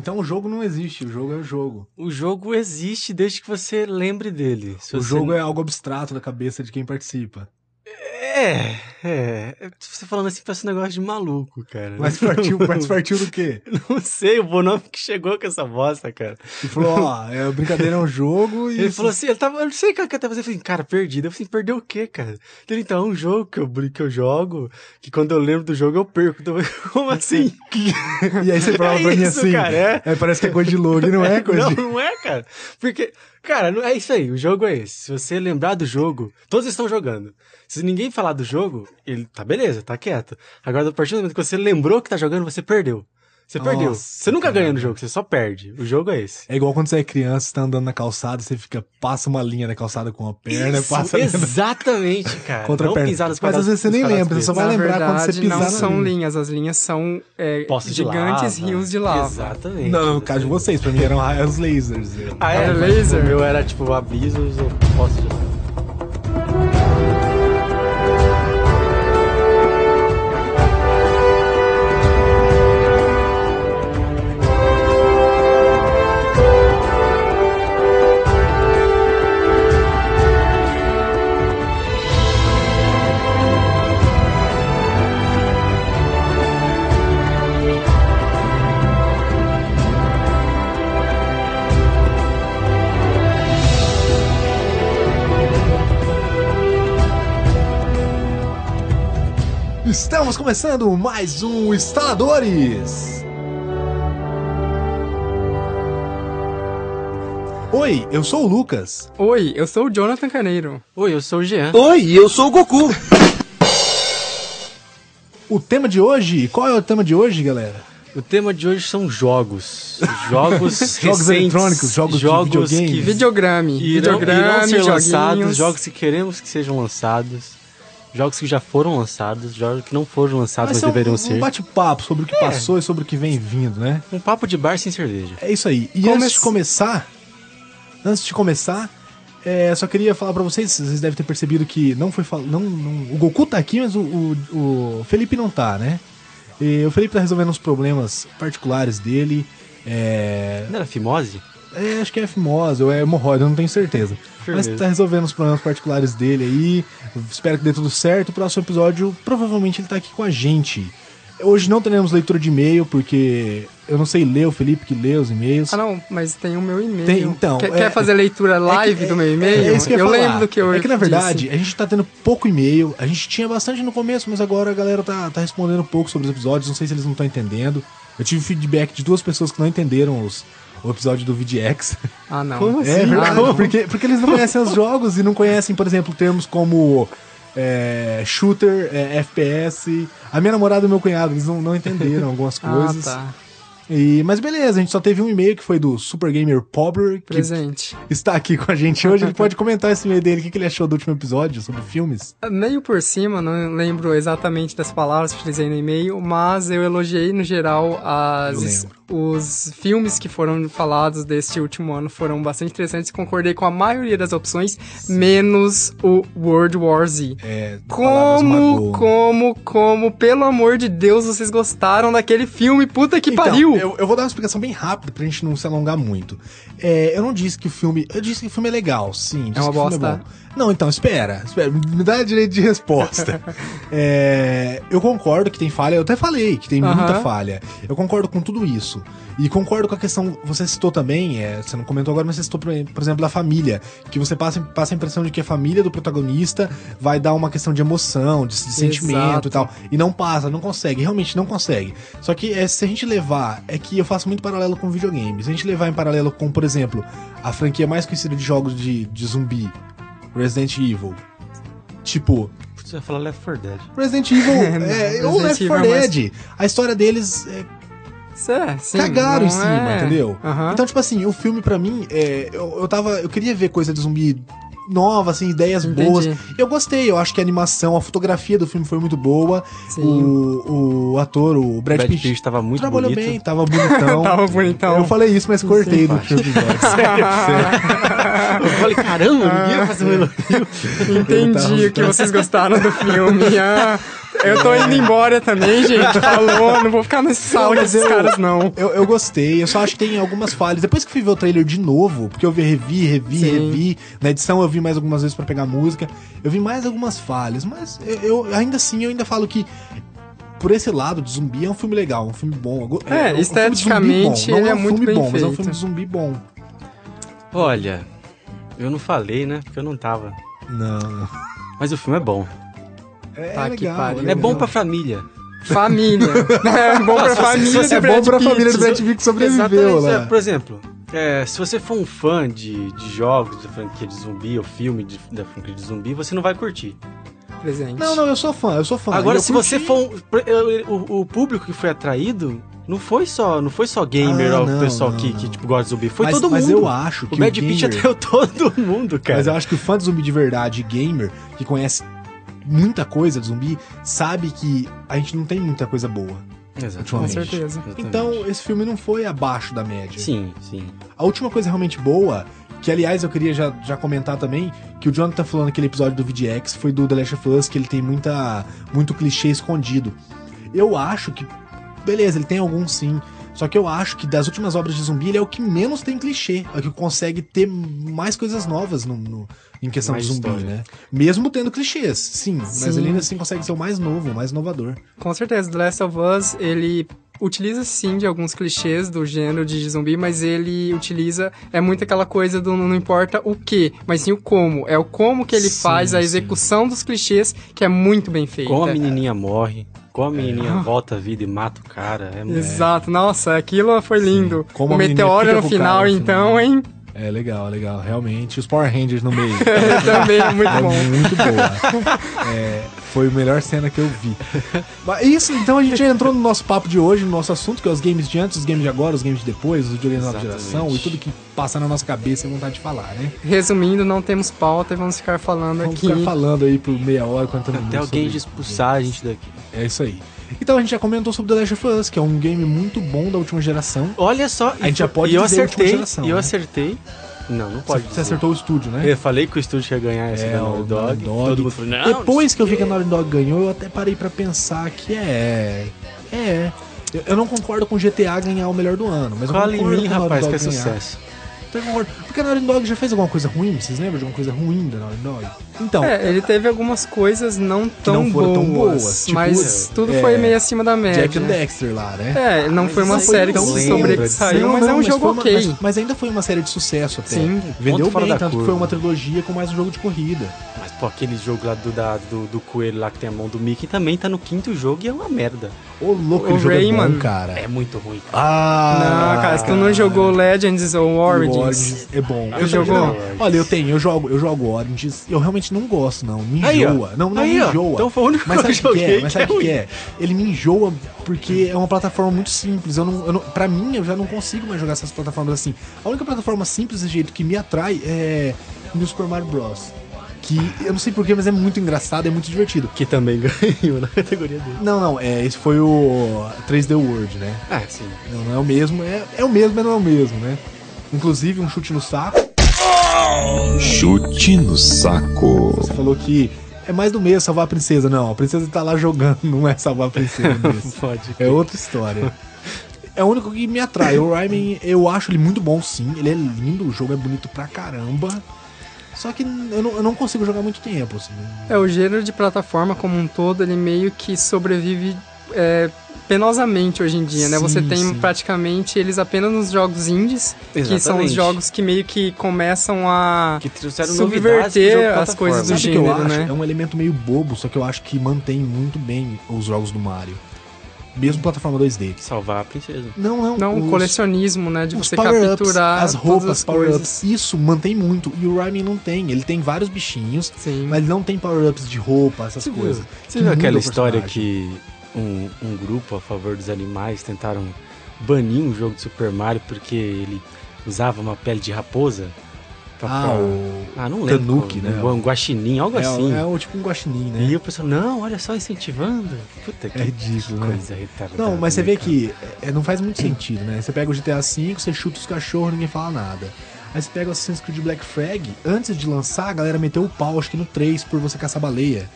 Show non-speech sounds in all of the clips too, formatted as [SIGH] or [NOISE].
Então o jogo não existe, o jogo é o jogo. O jogo existe desde que você lembre dele. Se o você jogo é algo abstrato da cabeça de quem participa. É, é. Você falando assim parece um negócio de maluco, cara. Mas partiu, mas partiu do quê? [LAUGHS] Não sei, o Bonome que chegou com essa bosta, cara. E falou, ó, é, brincadeira é um jogo [LAUGHS] e... Ele falou assim, ele tava, eu não sei o que ele tava fazendo. Eu falei, cara, perdido. Eu falei, perdeu o quê, cara? Ele, então, é um jogo que eu, que eu jogo, que quando eu lembro do jogo eu perco. Então, [LAUGHS] como assim? E aí você falava É pra mim isso, assim, cara, é. é, parece que é coisa de log, não é coisa não, de... não é, cara. Porque, cara, é isso aí. O jogo é esse. Se você lembrar do jogo, todos estão jogando. Se ninguém falar do jogo, ele tá beleza, tá quieto. Agora, a partir do momento que você lembrou que tá jogando, você perdeu. Você Nossa, perdeu. Você nunca cara. ganha no jogo, você só perde. O jogo é esse. É igual quando você é criança, você tá andando na calçada, você fica, passa uma linha na calçada com a perna, Isso, passa a exatamente, [LAUGHS] cara. contra a não perna. pisar nos Mas às vezes você nem lembra, você só vai quadrados lembrar quando você verdade, pisar não na são linha. linhas, as linhas são é, Poços gigantes lava. rios de lava. Exatamente. Não, no caso de vocês, pra mim eram raios lasers. Ah, é? Era laser? O meu era tipo avisos ou posso de lava. Estamos começando mais um Instaladores! Oi, eu sou o Lucas. Oi, eu sou o Jonathan Caneiro. Oi, eu sou o Jean. Oi, eu sou o Goku. O tema de hoje, qual é o tema de hoje, galera? O tema de hoje são jogos. Jogos [LAUGHS] Jogos eletrônicos, jogos de videogame. que Videograme. irão, Videograme, irão ser lançados, joguinhos. jogos que queremos que sejam lançados, jogos que já foram lançados, jogos que não foram lançados, mas ser um, deveriam um ser. bate-papo sobre o que É. passou e sobre o que vem vindo, né? Um papo de bar sem cerveja. É isso aí. E Come- antes de começar, antes de começar, é, só queria falar pra vocês, vocês devem ter percebido que não foi fal... não, não- o Goku tá aqui, mas o, o, o Felipe não tá, né? E o Felipe tá resolvendo uns problemas particulares dele. É, Não era fimose? É, acho que é fimose ou é hemorroida, eu não tenho certeza. Mas tá resolvendo os problemas particulares dele aí. Espero que dê tudo certo. O próximo episódio, provavelmente ele tá aqui com a gente. Hoje não teremos leitura de e-mail, porque eu não sei ler, o Felipe que lê os e-mails. Ah, não, mas tem o meu e-mail. Tem, então, Quer, é- quer fazer leitura live É do meu é- e-mail? É, isso que eu, falar. lembro do que eu É que na verdade, disse. a gente tá tendo pouco e-mail. A gente tinha bastante no começo, mas agora a galera tá, tá respondendo pouco sobre os episódios. Não sei se eles não estão entendendo. Eu tive feedback de duas pessoas que não entenderam os, o episódio do VDX. Ah, não. Como É assim? verdade, Ah, não. porque, porque eles não conhecem os jogos e não conhecem, por exemplo, termos como é, shooter, é, FPS. A minha namorada e o meu cunhado, eles não, não entenderam algumas Ah, coisas. tá. E, mas beleza, a gente só teve um e-mail que foi do Super Gamer Pobre, que Presente. está aqui com a gente hoje. Ele pode comentar esse e-mail dele, o que, que ele achou do último episódio sobre filmes. Meio por cima, não lembro exatamente das palavras que utilizei no e-mail, mas eu elogiei no geral as, os filmes que foram falados deste último ano foram bastante interessantes. Concordei com a maioria das opções, menos o World War Z. É, Como, como, como, pelo amor de Deus, vocês gostaram daquele filme? Puta que Então, pariu! Eu, eu vou dar uma explicação bem rápida pra gente não se alongar muito. É, eu não disse que o filme. Eu disse que o filme é legal, sim. disse uma filme bosta. Não, então, espera, espera, me dá direito de resposta. [LAUGHS] É, eu concordo que tem falha, eu até falei que tem muita falha. Eu concordo com tudo isso. E concordo com a questão, você citou também, é, você não comentou agora, mas você citou, por por exemplo, da família. Que você passa, passa a impressão de que a família do protagonista vai dar uma questão de emoção, de, de sentimento e tal. E não passa, não consegue, realmente não consegue. Só que é, se a gente levar, é que eu faço muito paralelo com videogames. Se a gente levar em paralelo com, por exemplo, a franquia mais conhecida de jogos de, de zumbi, Resident Evil. Tipo, Você vai falar Left 4 Dead. Resident Evil [LAUGHS] é, ou Resident Left 4 Evil é mais- Dead. A história deles é, é, sim, cagaram em cima, é- entendeu? Então, tipo assim, o filme pra mim, é, eu, eu tava. Eu queria ver coisa de zumbi nova, assim, ideias Entendi. boas. Eu gostei, eu acho que a animação, a fotografia do filme foi muito boa. Sim. O, o ator, o Brad, Brad Pitt, Pitt tava muito trabalhou bonito. bem, tava bonitão. [LAUGHS] Tava bonitão. Eu falei isso, mas cortei do último episódio. [LAUGHS] [LAUGHS] Eu falei, caramba, ninguém vai fazer um elogio. Entendi o que vocês gostaram do filme. Ah, Eu tô indo embora também, gente. Falou, não vou ficar nesse sala com esses eu- caras, não. Eu, eu gostei, eu só acho que tem algumas falhas. Depois que fui ver o trailer de novo, porque eu vi, revi, revi, Sim. revi. Na edição eu vi mais algumas vezes pra pegar música. Eu vi mais algumas falhas, mas eu, eu- ainda assim eu ainda falo que. Por esse lado de zumbi é um filme legal, um filme bom. É, um de zumbi esteticamente bom. Não ele é um muito filme bem bom, mas é um feito. filme de zumbi bom. Olha, eu não falei, né? Porque eu não tava. Não. Mas o filme é bom. É, Tá que pariu. [LAUGHS] É bom pra família. Família. É bom pra família É bom pra família do Brad Pitt que sobreviveu, Exatamente, né? é, Por exemplo, é, se você for um fã de, de jogos, de franquia de zumbi, ou filme de- da franquia de zumbi, você não vai curtir. Presente. Não, não, eu sou fã, eu sou fã. Agora, Eu se curti- você for um, o, o público que foi atraído, não foi só, não foi só gamer Ah, ou não, pessoal não, que, não. que tipo, gosta de zumbi, foi mas, todo mas mundo. eu acho que o Pitt gamer- atraiu [LAUGHS] todo mundo, cara. Mas eu acho que o fã de zumbi de verdade, gamer, que conhece muita coisa de zumbi, sabe que a gente não tem muita coisa boa. Exatamente. Com certeza. Exatamente. Então, esse filme não foi abaixo da média. Sim, sim. A última coisa realmente boa, que aliás eu queria já, já comentar também, que o Jonathan falou naquele episódio do VDX, foi do The Last of Us, que ele tem muita, muito clichê escondido. Eu acho que, beleza, ele tem alguns sim, só que eu acho que das últimas obras de zumbi, ele é o que menos tem clichê, é o que consegue ter mais coisas novas no, no- em questão Mais de zumbi, história. né? Mesmo tendo clichês, sim, mas Sim. ele ainda assim consegue ser o mais novo, o mais inovador. Com certeza, The Last of Us, ele utiliza sim de alguns clichês do gênero de zumbi, mas ele utiliza, é muito aquela coisa do não importa o que, mas sim o como. É o como que ele Sim, faz, a sim. execução dos clichês, que é muito bem feita. Como a menininha morre, como a É. menininha [LAUGHS] volta à vida e mata o cara. É, Exato, nossa, aquilo foi lindo. Como o a meteoro no final, cara no então, final. hein? É legal, legal, realmente. Os Power Rangers no meio. [LAUGHS] Também é muito É bom. muito boa. É, foi a melhor cena que eu vi. Mas isso, então a gente já entrou no nosso papo de hoje, no nosso assunto, que é os games de antes, os games de agora, os games de depois, os videogames da nova geração e tudo que passa na nossa cabeça e vontade de falar, né? Resumindo, não temos pauta e vamos ficar falando Vamos aqui. ficar falando aí por meia hora, 40 minutos. Até alguém sobre- expulsar a gente daqui. É isso aí. Então a gente já comentou sobre The Last of Us, que é um game muito bom da última geração. Olha só, A gente já pode e eu dizer acertei, geração, eu né? acertei. Não, não pode. Você dizer. acertou o estúdio, né? Eu falei que o estúdio ia ganhar essa É, da o Naughty Dog. Dog. Todo mundo falou, não, Depois que eu vi que a o Naughty Dog ganhou, eu até parei pra pensar que é. É. Eu- Eu não concordo com GTA ganhar o melhor do ano, mas eu Fala em concordo mim, com a rapaz, que é ganhar. sucesso. Porque a Naughty Dog já fez alguma coisa ruim? Vocês lembram de alguma coisa ruim da Naughty Dog? Então, É, ele teve algumas coisas não tão, não foram boas, tão boas, tipo, mas tudo é, foi meio acima da média. Jack and Dexter lá, né? É, não Mas foi uma série que sobressaiu, Não, mas não, é um jogo foi uma- ok. mas, mas ainda foi uma série de sucesso até. Sim. Vendeu bem, tanto que foi uma trilogia com mais um jogo de corrida. Pô, aquele jogo lá do, da- do, do coelho lá que tem a mão do Mickey também tá no quinto jogo e é uma merda. Ô, louco, O aquele jogo é Rayman. bom, cara. É muito ruim. Ah, Não, cara, se tu não jogou Legends ou O Origins, Origins é bom. Eu jogou? Não, olha, eu tenho, eu jogo, eu jogo Origins. Eu realmente não gosto, não. Me Aí, ó. enjoa. Não, não Aí, me ó. enjoa. Então foi o único Mas que eu sabe o que, é? joguei Mas que sabe é o que, que ruim. é? Ele me enjoa porque é uma plataforma muito simples. Eu não, eu não, pra mim, eu já não consigo mais jogar essas plataformas assim. A única plataforma simples desse jeito que me atrai é New Super Mario Bros. Que eu não sei porquê, mas é muito engraçado, é muito divertido. Que também ganhou na [LAUGHS] categoria dele. Não, não, é, esse foi o 3D World, né? Ah, sim. Não, não é o mesmo, é, é o mesmo, mas não é o mesmo, né? Inclusive, um chute no saco. Chute no saco. Você falou que é mais do mesmo salvar a princesa. Não, a princesa tá lá jogando, não é salvar a princesa [LAUGHS] mesmo. Pode. É outra história. É o único que me atrai. O Rayman, eu acho ele muito bom, sim. Ele é lindo, o jogo é bonito pra caramba. Só que eu não, eu não consigo jogar muito tempo, assim. é o gênero de plataforma como um todo, ele meio que sobrevive é, penosamente hoje em dia, né? Sim, Você tem sim. praticamente eles apenas nos jogos indies, que são os Exatamente. jogos que meio que começam a Que Subverter as coisas do Sabe o que eu gênero, acho? né? É um elemento meio bobo, só que eu acho que mantém muito bem os jogos do Mario. Mesmo plataforma 2D. Salvar a princesa. Não, não. não, o os- colecionismo, né? De você capturar as roupas, as power-ups, isso mantém muito. E o Rayman não tem. Ele tem vários bichinhos, Sim. mas ele não tem power-ups de roupa, essas Você viu, coisas. você Que viu aquela história que um, um grupo a favor dos animais tentaram banir um jogo de Super Mario porque ele usava uma pele de raposa? Ah, o. ah não lembro. Tanuki, né? Um guaxinim, algo É, assim. é o tipo um guaxinim, né? E o pessoal, não, olha só, incentivando. Puta que É ridículo, né? coisa retardada. Não, mas você né, vê cara? que é, não faz muito sentido, né? Você pega o GTA V, você chuta os cachorros, ninguém fala nada. Aí você pega o Assassin's Creed Black Flag, antes de lançar, a galera meteu o pau, acho que no 3, por você caçar baleia.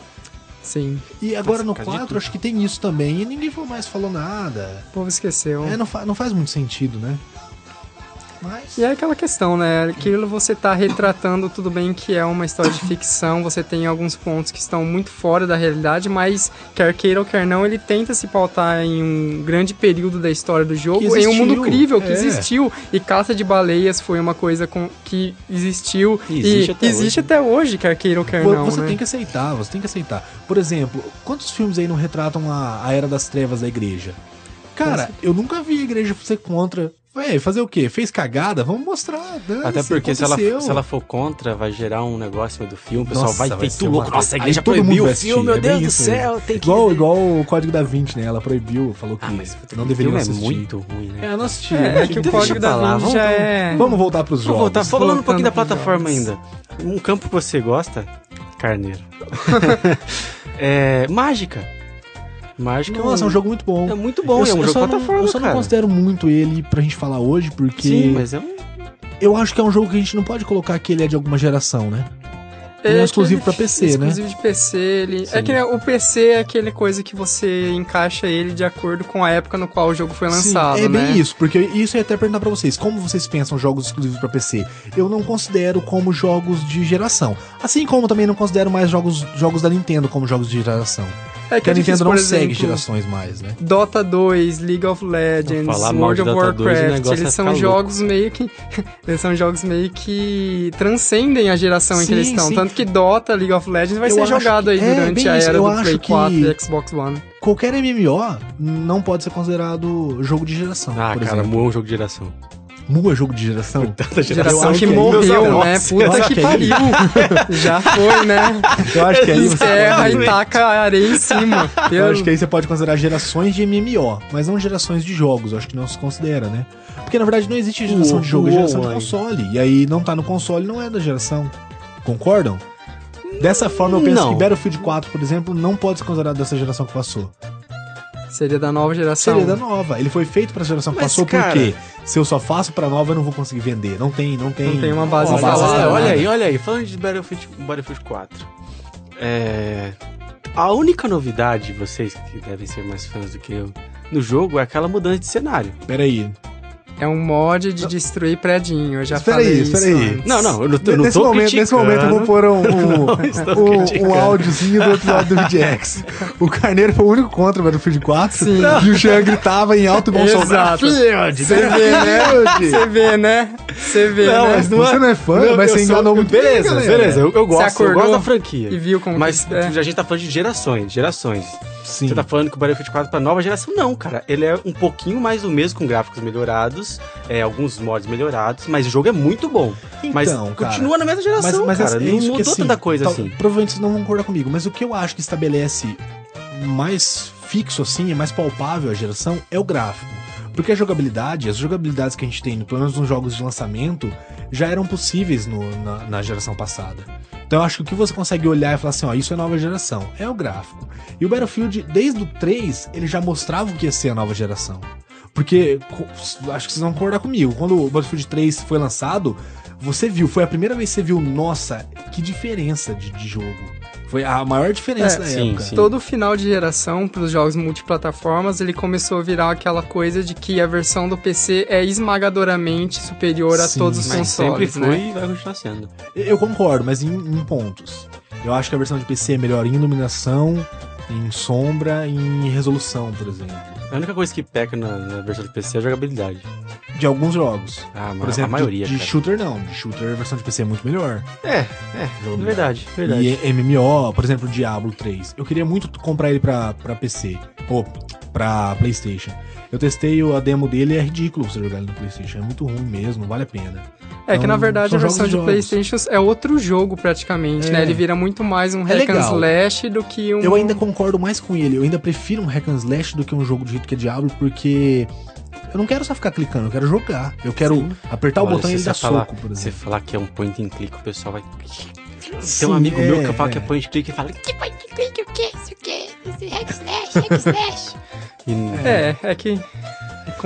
Sim. E agora no Por causa de 4 tudo. acho que tem isso também. E ninguém mais falou nada. O povo esqueceu. É, não, fa- não faz muito sentido, né? Mas. E é aquela questão, né? Aquilo você tá retratando, tudo bem que é uma história de ficção, você tem alguns pontos que estão muito fora da realidade, mas quer queira ou quer não, ele tenta se pautar em um grande período da história do jogo, em um mundo crível que é. existiu. E caça de baleias foi uma coisa com, que existiu E existe e até existe hoje. até hoje, quer queira ou quer Vo- não, você né? tem que aceitar, você tem que aceitar. Por exemplo, quantos filmes aí não retratam a, a era das trevas da igreja? Cara, eu nunca vi a igreja ser contra. Véi, fazer o quê? Fez cagada? Vamos mostrar. dane-se, Até porque se ela, se ela for contra, vai gerar um negócio do filme, o pessoal Nossa, vai vai feito louco. uma- Nossa, a igreja proibiu o filme, meu é Deus do céu, tem que Igual, igual o Código da Vinci, né? Ela proibiu, falou que Ah, mas não o deveriam filme assistir. é muito ruim, né? É, eu não assisti. É, é não que o tive- Código da Vinci vamos- já é... Vamos voltar pros Vamos jogos. voltar, falando um pouquinho da Voltando plataforma ainda. Um campo que você gosta, Carneiro. [LAUGHS] [LAUGHS] é, Mágica. Mágica Nossa, é um jogo muito bom. É muito bom, eu, é um eu jogo só plataforma, não, Eu só não cara. considero muito ele pra gente falar hoje, porque Sim, mas é um... eu acho que é um jogo que a gente não pode colocar que ele é de alguma geração, né? É Ele é exclusivo aquele- pra PC, né? Exclusivo de PC, ele... Sim. É que né, o PC é aquele coisa que você encaixa ele de acordo com a época no qual o jogo foi lançado, Sim, é né? bem isso, porque isso eu ia até perguntar pra vocês, como vocês pensam jogos exclusivos pra PC? Eu não considero como jogos de geração, assim como também não considero mais jogos, jogos da Nintendo como jogos de geração. É Porque a é Nintendo difícil, não por segue exemplo, gerações mais, né? Dota 2, League of Legends, World of Dota 2, o Warcraft, eles vai são jogos meio que [LAUGHS] eles são jogos meio que transcendem a geração em que Sim, eles estão, sim. tanto que Dota, League of Legends vai Eu ser jogado que- aí é, durante a era do Play que- 4 e Xbox One. Qualquer MMO não pode ser considerado jogo de geração, Ah, por cara, exemplo. É um jogo de geração. Mu é jogo de geração? Tanta Geração que morreu, né? eu Puta acho que pariu. Já foi, né? Eu acho que aí você Enterra pode- e taca areia em cima. Eu acho que aí você pode considerar gerações de MMO, mas não gerações de jogos, eu acho que não se considera, né? Porque na verdade não existe geração O- de jogo, é o geração de online. console. E aí não tá no console não é da geração. Concordam? Dessa forma eu penso Não. que Battlefield 4, por exemplo, não pode ser considerado dessa geração que passou. Seria da nova geração. Seria da nova. Ele foi feito pra geração que Mas, passou cara- porque se eu só faço pra nova eu não vou conseguir vender. Não tem, não tem. Não tem uma base Olha, instalada. olha, olha aí, olha aí, falando de Battlefield, Battlefield 4. É, A única novidade, vocês que devem ser mais fãs do que eu, no jogo é aquela mudança de cenário. Pera aí. É um mod de destruir predinho. Eu já Espera falei aí, isso espera aí. Não, não, eu não tô, eu não nesse, tô momento, nesse momento eu vou pôr um, [LAUGHS] um, um, um áudiozinho do episódio do VGX. O Carneiro foi o único contra o Battlefield 4 Sim. e o Jean gritava em alto e bom som. Exato. Você vê, né? Você vê, né? Você vê, Não, né? mas não Você é- não é fã, Não, mas você sou- enganou muito bem, Beleza, galera. beleza, eu, eu gosto, eu acordou gosto da franquia. E viu como Mas é. a gente tá falando de gerações, gerações. Sim. Você tá falando que o Battlefield 4 pra nova geração? Não, cara. Ele é um pouquinho mais do mesmo, com gráficos melhorados, é, alguns mods melhorados, mas o jogo é muito bom. mas Então, cara, continua na mesma geração, mas, mas cara. é não mudou assim, tanta coisa assim. Provavelmente vocês não vão concordar comigo, mas o que eu acho que estabelece mais fixo, assim, é mais palpável a geração, é o gráfico. Porque a jogabilidade, as jogabilidades que a gente tem, pelo menos nos jogos de lançamento, já eram possíveis no- na, na geração passada. Então eu acho que o que você consegue olhar e falar assim, ó, isso é nova geração, é o gráfico. E o Battlefield, desde o 3, ele já mostrava o que ia ser a nova geração. Porque, acho que vocês vão concordar comigo, quando o Battlefield 3 foi lançado, você viu, foi a primeira vez que você viu, nossa, que diferença de, de jogo. Foi a maior diferença É, da sim, época. sim. Todo final de geração para os jogos multiplataformas, ele começou a virar aquela coisa de que a versão do PC é esmagadoramente superior a Sim, todos os Mas sempre consoles, foi né? e vai continuar sendo. Eu concordo, mas em, em pontos. Eu acho que a versão de PC é melhor em iluminação, em sombra, em resolução, por exemplo. A única coisa que peca na, na versão do PC é a jogabilidade. De alguns jogos. Ah, Por a exemplo, maioria, de, de shooter não. De shooter a versão de PC é muito melhor. É, é, verdade, verdade. E MMO, por exemplo, Diablo 3. Eu queria muito comprar ele pra, pra PC. Ou pra Playstation. Eu testei a demo dele e é ridículo você jogar ele no Playstation. É muito ruim mesmo, não vale a pena. É que na Então, verdade a versão de jogos. PlayStation é outro jogo praticamente, É. né? Ele vira muito mais um hack and slash do que um. Eu ainda concordo mais com ele. Eu ainda prefiro um hack and slash do que um jogo de jeito que é Diablo, porque eu não quero só ficar clicando, eu quero jogar. Eu quero Sim. apertar o Olha, botão e se ele dar você falar- soco, por Se exemplo. falar que é um point and click, o pessoal vai. [LAUGHS] Tem Sim, um amigo meu que é, fala que é é. point and click e fala. Que point and click, o que? Isso o que? Esse hack slash, hack [LAUGHS] slash. E É, é que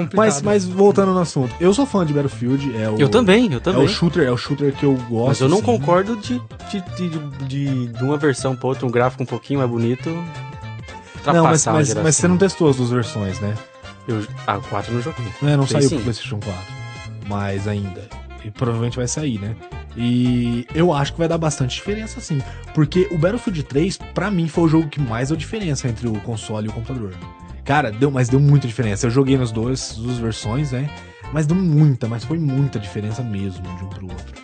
complicado. Mas, mas voltando no assunto, eu sou fã de Battlefield. É o, Eu também, eu É também. o shooter, é o shooter que eu gosto. Mas eu não assim. concordo de, de, de, de, de uma versão pra outra, um gráfico um pouquinho mais bonito. Não, mas, a mas, mas você não testou as duas versões, né? Eu, ah, o 4 eu não joguei. Né, Não Tem saiu sim. pro PlayStation 4. Mas ainda. E provavelmente vai sair, né? E eu acho que vai dar bastante diferença, sim. Porque o Battlefield 3, pra mim, foi o jogo que mais deu diferença entre o console e o computador. Cara, deu, mas deu muita diferença. Eu joguei nas duas, duas versões, né? Mas deu muita, mas foi muita diferença mesmo de um pro outro.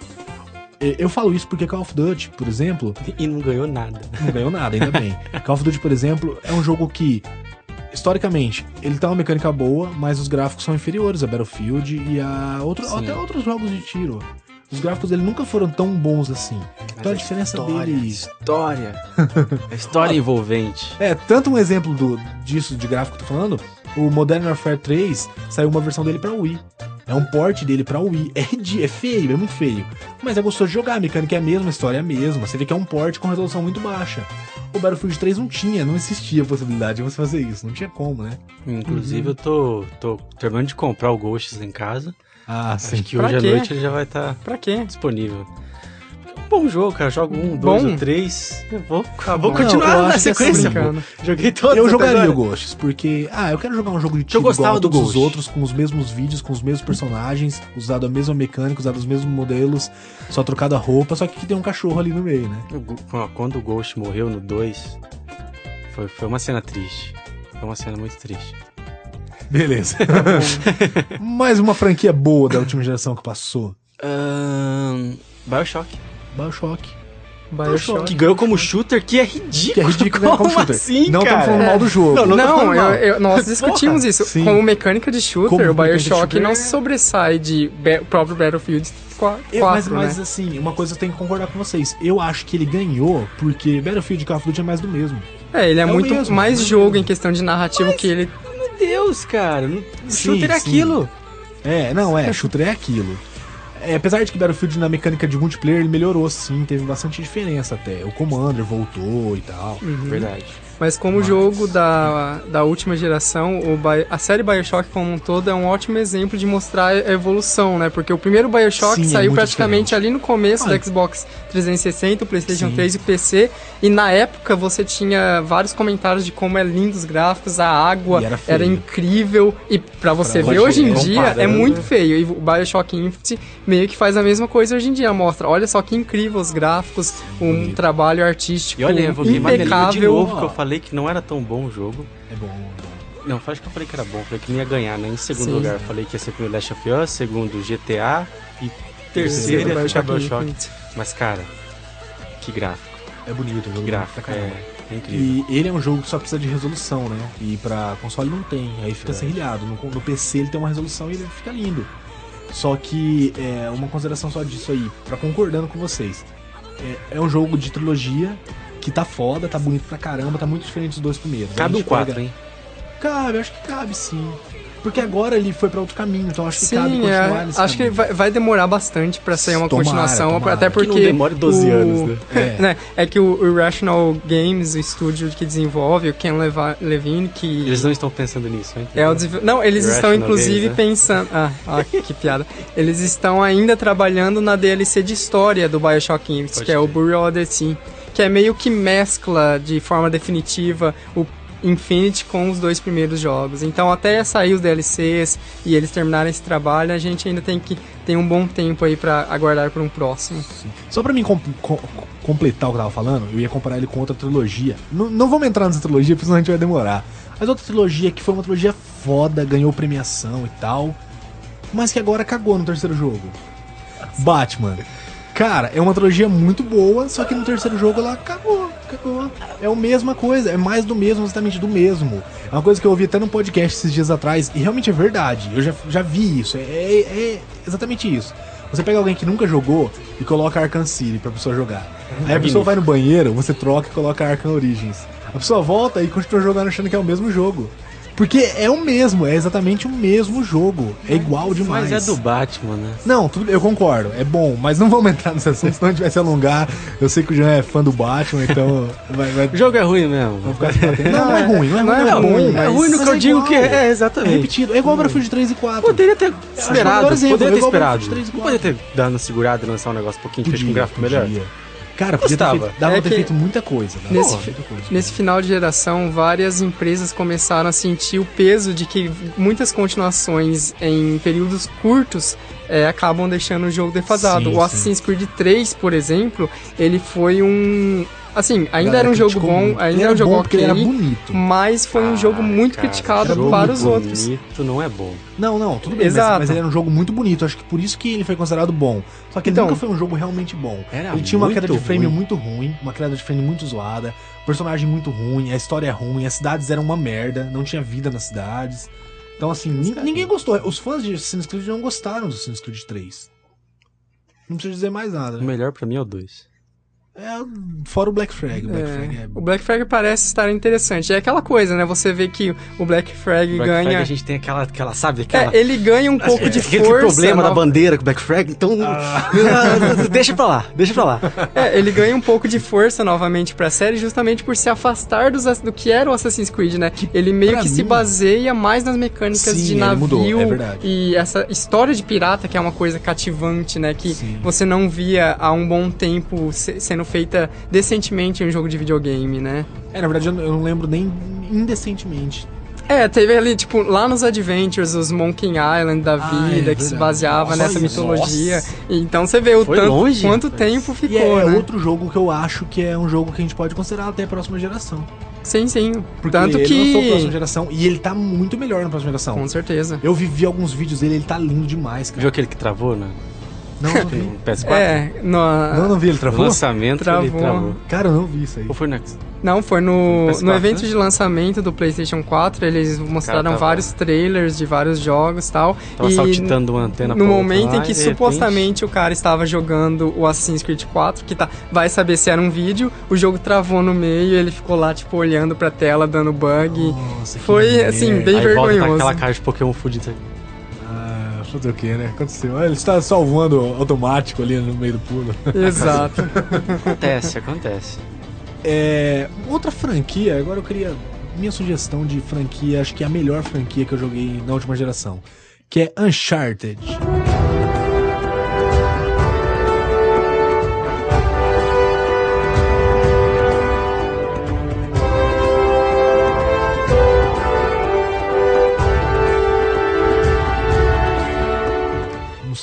Eu falo isso porque Call of Duty, por exemplo, E não ganhou nada. não ganhou nada, ainda bem. [LAUGHS] Call of Duty, por exemplo, é um jogo que, historicamente, ele tem uma mecânica boa, mas os gráficos são inferiores a Battlefield e a outro, até outros jogos de tiro. Os gráficos dele nunca foram tão bons assim. Então a diferença dele. História. A [LAUGHS] história envolvente. É, tanto um exemplo do, disso de gráfico que eu tô falando, o Modern Warfare 3 saiu uma versão dele pra Wii. É um port dele pra Wii. É, é feio, é muito feio. Mas é gostoso de jogar, a mecânica é a mesma, a história é a mesma. Você vê que é um port com resolução muito baixa. O Battlefield 3 não tinha, não existia a possibilidade de você fazer isso. Não tinha como, né? Inclusive, eu tô, tô terminando de comprar o Ghosts em casa. Ah, Acho que Pra hoje quê? à noite ele já vai estar Pra quê? disponível. É um bom jogo, cara. Jogo um, dois Bom? ou três. Eu vou, Tá vou continuar Não, eu na é sequência, assim, pô. cara. Joguei todos Eu jogaria o Ghosts, porque, ah, eu quero jogar um jogo de tiro gostava igual a do todos os Ghost. outros, com os mesmos vídeos, com os mesmos personagens, usado a mesma mecânica, usado os mesmos modelos, só trocado a roupa, só que tem um cachorro ali no meio, né? Quando o Ghost morreu no 2, foi, foi uma cena triste. Foi uma cena muito triste. Beleza. [LAUGHS] Mais uma franquia boa da última geração que passou. Ahn, Bioshock. Bioshock. Bioshock. Que ganhou como shooter, que é ridículo. Que é ridículo como Como shooter. assim, não estamos falando mal do jogo. Não, não- Não, falando eu- mal. eu- nós discutimos isso. sim. Como mecânica de shooter, Como o Bioshock shooter não é- se sobressai de o próprio Battlefield 4, Eu- mas, né? mas assim, uma coisa eu tenho que concordar com vocês. Eu acho que ele ganhou porque Battlefield e Call of Duty é mais do mesmo. É, ele é, É muito mesmo, mais é jogo mesmo. em questão de narrativa que ele. Meu Deus, cara. O Sim, shooter é sim. aquilo. É, não, é, shooter é aquilo. É, apesar de que Battlefield na mecânica de multiplayer ele melhorou sim, teve bastante diferença até. O Commander voltou e tal. Verdade. Mas como Mas- jogo da, da última geração, o a série Bioshock como um todo é um ótimo exemplo de mostrar a evolução, né? Porque o primeiro Bioshock Sim, é saiu muito praticamente diferente. ali no começo Ah, do Xbox 360, o PlayStation Sim. 3 e PC, e na época você tinha vários comentários de como é lindo os gráficos, a água era era incrível, e pra você Pra ver hoje em dia é comparando. muito feio. E o Bioshock Infinite meio que faz a mesma coisa hoje em dia, mostra, olha só que incrível os gráficos, um Bonito. trabalho artístico E olha, eu vou língua de impecável. novo, que eu falei que não era tão bom o jogo. É bom. Não, acho que eu falei que era bom. Falei que não ia ganhar, né? Em segundo Sim. lugar, falei que ia ser primeiro Last of Us, segundo GTA e terceiro ia ficar Bioshock. Mas, cara, que gráfico. É bonito, o jogo Que gráfico. pra caramba. É, é incrível. E ele é um jogo que só precisa de resolução, né? E pra console não tem, aí fica É. serrilhado. No, no PC ele tem uma resolução e ele fica lindo. Só que, é, uma consideração só disso aí, pra concordando com vocês. É, é um jogo de trilogia que tá foda, tá bonito pra caramba, tá muito diferente dos dois primeiros. Cabe um gente pega- 4, hein? Cabe, acho que cabe sim. Porque agora ele foi pra outro caminho, então acho que cabe Sim, continuar é, nesse acho que caminho. vai, vai demorar bastante pra sair uma Tomara, continuação, tomara. até Que porque não demore 12 o- anos, né? É. [LAUGHS] né, é que o Irrational Games, o estúdio que desenvolve, o Ken Levine, que Eles não estão pensando nisso, hein? é o desenvol- não, eles estão Irrational inclusive Games, né? pensando, ah, ah, que piada. Eles estão ainda trabalhando na DLC de história do BioShock Infinite, que é o. Burial Odyssey, que é meio que mescla de forma definitiva o Infinity com os dois primeiros jogos. Então, até sair os DLCs e eles terminarem esse trabalho, a gente ainda tem que tem um bom tempo aí pra aguardar por um próximo. Só pra mim com- com- completar o que eu tava falando, eu ia comparar ele com outra trilogia. N- não vamos entrar nessa trilogia, porque senão a gente vai demorar. Mas outra trilogia que foi uma trilogia foda, ganhou premiação e tal, mas que agora cagou no terceiro jogo. Batman. Cara, é uma trilogia muito boa, só que no terceiro jogo ela cagou, cagou. É a mesma coisa, é mais do mesmo, exatamente do mesmo. É uma coisa que eu ouvi até num podcast esses dias atrás, e realmente é verdade. Eu já, já vi isso, é, é- é exatamente isso. Você pega alguém que nunca jogou e coloca Arkham City pra pessoa jogar. Aí a pessoa vai no banheiro, você troca e coloca Arkham Origins. A pessoa volta e continua jogando achando que é o mesmo jogo. Porque é o mesmo, é exatamente o mesmo jogo. É igual demais. Mas é do Batman, né? Não, tudo, eu concordo, é bom, mas não vamos entrar nesse assunto, senão a gente vai se alongar. Eu sei que o Jean é fã do Batman, então [LAUGHS] vai. vai... O jogo é ruim mesmo. Não, não é ruim, não é, não é, é ruim, mas- É ruim no que eu digo igual. que é, É exatamente. repetido, é igual Battlefield 3 e 4. Poderia ter esperado, exemplo, poderia ter esperado. Battlefield 3 Não poderia ter dado uma segurada e lançar um negócio um pouquinho diferente com um gráfico melhor. Cara, podia ter feito, dava É ter feito muita coisa. nesse muita coisa. Nesse final de geração, várias empresas começaram a sentir o peso de que muitas continuações em períodos curtos é, acabam deixando o jogo defasado. Sim, o Assassin's Creed 3, por exemplo, ele foi um. Assim, ainda Galera era um jogo bom, muito. ainda era um jogo bom ok, ele era bonito. mas foi um jogo Ah, muito cara, criticado jogo para os outros. bonito não é bom. Não, não, tudo bem, mas, Exato. mas ele era um jogo muito bonito. Acho que por isso que ele foi considerado bom. Só que ele Então. nunca foi um jogo realmente bom. Era ele tinha uma queda de frame ruim. muito ruim, uma queda de frame muito zoada, personagem muito ruim, a história é ruim, as cidades eram uma merda, não tinha vida nas cidades. Então, assim, nin- ninguém gostou. Os fãs de Assassin's Creed não gostaram do Assassin's Creed 3. Não precisa dizer mais nada. O né? melhor pra mim é o 2. É, fora o Black Flag. O Black Flag é O Black Flag parece estar interessante. É aquela coisa, né? Você vê que o Black Flag Black ganha. Flag a gente tem aquela, aquela sabe, aquela... É, ele ganha um pouco de Aquele força. problema da no- bandeira com o Black Flag, então... [LAUGHS] deixa pra lá, deixa pra lá. É, ele ganha um pouco de força novamente pra série justamente por se afastar dos, do que era o Assassin's Creed, né? Ele meio pra que se mim- baseia mais nas mecânicas Sim, de ele navio mudou, é e essa história de pirata que é uma coisa cativante, né? Que Sim. você não via há um bom tempo se- sendo feita decentemente em um jogo de videogame, né? É, na verdade, eu não- lembro nem indecentemente. É, teve ali, tipo, lá nos Adventures, os Monkey Island da Ah, vida, é que se baseava Nossa, nessa isso. mitologia. Então você vê o Foi tanto, longe, quanto rapaz. tempo E ficou, é né? outro jogo que eu acho que é um jogo que a gente pode considerar até a próxima geração. Sim, sim. Porque Tanto ele lançou a próxima que... geração e ele tá muito melhor na próxima geração. Com certeza. Eu vi, vi alguns vídeos dele, ele tá lindo demais, cara. Viu aquele que travou, né? Não, não vi. No PS4? É, no, Não, não vi, ele travou? lançamento ele Travou. travou. Cara, eu não vi isso aí. Ou foi no não, foi no, No PS4, no evento né? de lançamento do PlayStation 4, eles mostraram tava- vários trailers de vários jogos e tal. Tava e saltitando uma antena no momento lá, em que e de repente- supostamente o cara estava jogando o Assassin's Creed 4, que tá, vai saber se era um vídeo, o jogo travou no meio, ele ficou lá tipo olhando pra tela, dando bug. Nossa, Foi, assim, bem- Aí volta com vergonhoso. aquela cara de Pokémon fudido. Fazer o que, né? Aconteceu. Ah, Ele está salvando automático ali no meio do pulo. Exato. [LAUGHS] Acontece, acontece. É, outra franquia, agora eu queria. Minha sugestão de franquia, acho que é a melhor franquia que eu joguei na última geração. Que é Uncharted.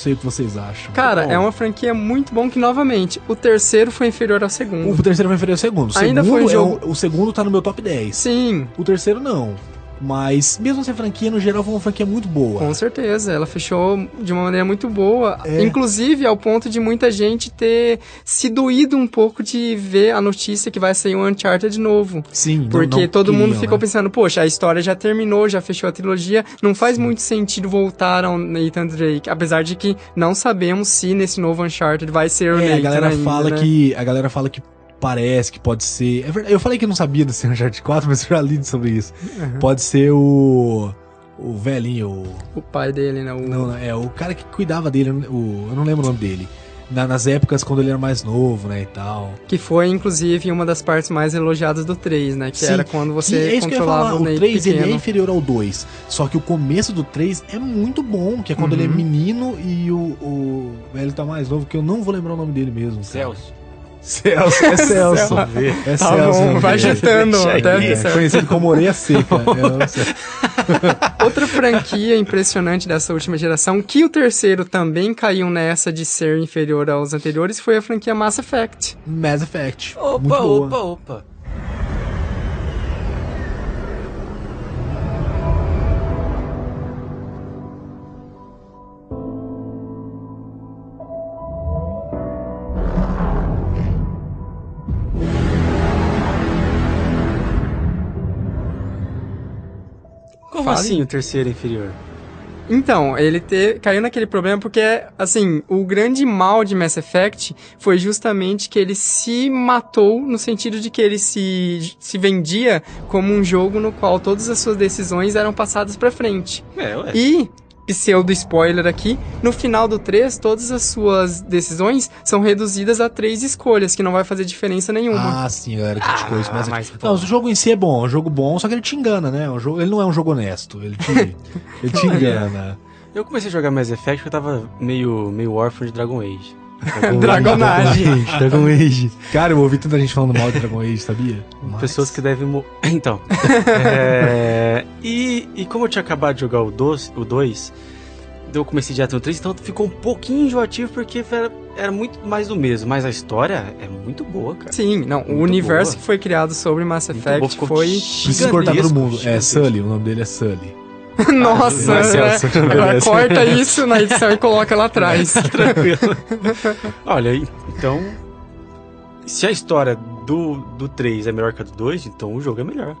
Sei o que vocês acham. Cara, Bom. é uma franquia muito bom que, novamente, o terceiro foi inferior ao segundo. O terceiro vai inferior ao segundo. O Ainda segundo foi um é jogo- o, o segundo tá no meu top 10. Sim, O terceiro não. Mas mesmo sem franquia, no geral, foi uma franquia muito boa. Com certeza, ela fechou de uma maneira muito boa, É. inclusive ao ponto de muita gente ter se doído um pouco de ver a notícia que vai sair um Uncharted novo. Sim, não- Porque não todo mundo queriam, ficou né? pensando, poxa, a história já terminou, já fechou a trilogia, não faz muito sentido voltar ao Nathan Drake, apesar de que não sabemos se nesse novo Uncharted vai ser o É, Nathan a galera ainda, fala né? que a galera fala que parece que pode ser. É verdade, eu falei que não sabia desse Uncharted 4, mas eu já li sobre isso. Uhum. Pode ser o o velhinho, o O pai dele, né? O... não, não, é o cara que cuidava dele, o eu não lembro o nome dele. Na- nas épocas quando ele era mais novo, né, e tal. Que foi, inclusive, uma das partes mais elogiadas do 3, né? Que Sim, era quando você é isso que eu ia controlava falar, o Nate o 3 ele é inferior ao 2. Só que o começo do 3 é muito bom, que é quando ele é Uhum. menino e o, o velho tá mais novo, que eu não vou lembrar o nome dele mesmo. cara. Celso. Celso, é [LAUGHS] Celso. é Tá Celso. bom, vai agitando, ter É, conhecido como Orelha Seca. É. [LAUGHS] Outra franquia impressionante dessa última geração, que o terceiro também caiu nessa de ser inferior aos anteriores, foi a franquia Mass Effect. Mass Effect. Opa, muito boa. opa, opa. Fale. assim o terceiro inferior? Então, ele te- caiu naquele problema porque, assim, o grande mal de Mass Effect foi justamente que ele se matou no sentido de que ele se, se vendia como um jogo no qual todas as suas decisões eram passadas pra frente. É, ué. E, pseudo spoiler aqui, no final do 3, todas as suas decisões são reduzidas a três escolhas, que não vai fazer diferença nenhuma. Ah, sim, galera, criticou isso. Mas, mas, pô. não, o jogo em si é bom, é um jogo bom, só que ele te engana, né? O jogo, ele não é um jogo honesto, ele te, ele te [LAUGHS] engana. Eu comecei a jogar Mass Effect porque eu tava meio, meio órfão de Dragon Age. Dragonage. Dragon Age. Cara, eu ouvi tanta gente falando mal de Dragon Age, sabia? Mas- Pessoas que devem morrer. Então. [LAUGHS] é, E, e como eu tinha acabado de jogar o 2, o 2 eu comecei direto no 3, então ficou um pouquinho enjoativo porque era, era muito mais do mesmo. Mas a história é muito boa, cara. Sim, não, o Muito universo boa. que foi criado sobre Mass Effect boa, foi... Preciso cortar todo mundo. É. Sully, o nome dele é Sully. [LAUGHS] Nossa, né? corta isso na [LAUGHS] edição e coloca lá atrás. Tranquilo. Olha, então. Se a história do, do 3 é melhor que a do 2, então o jogo é melhor.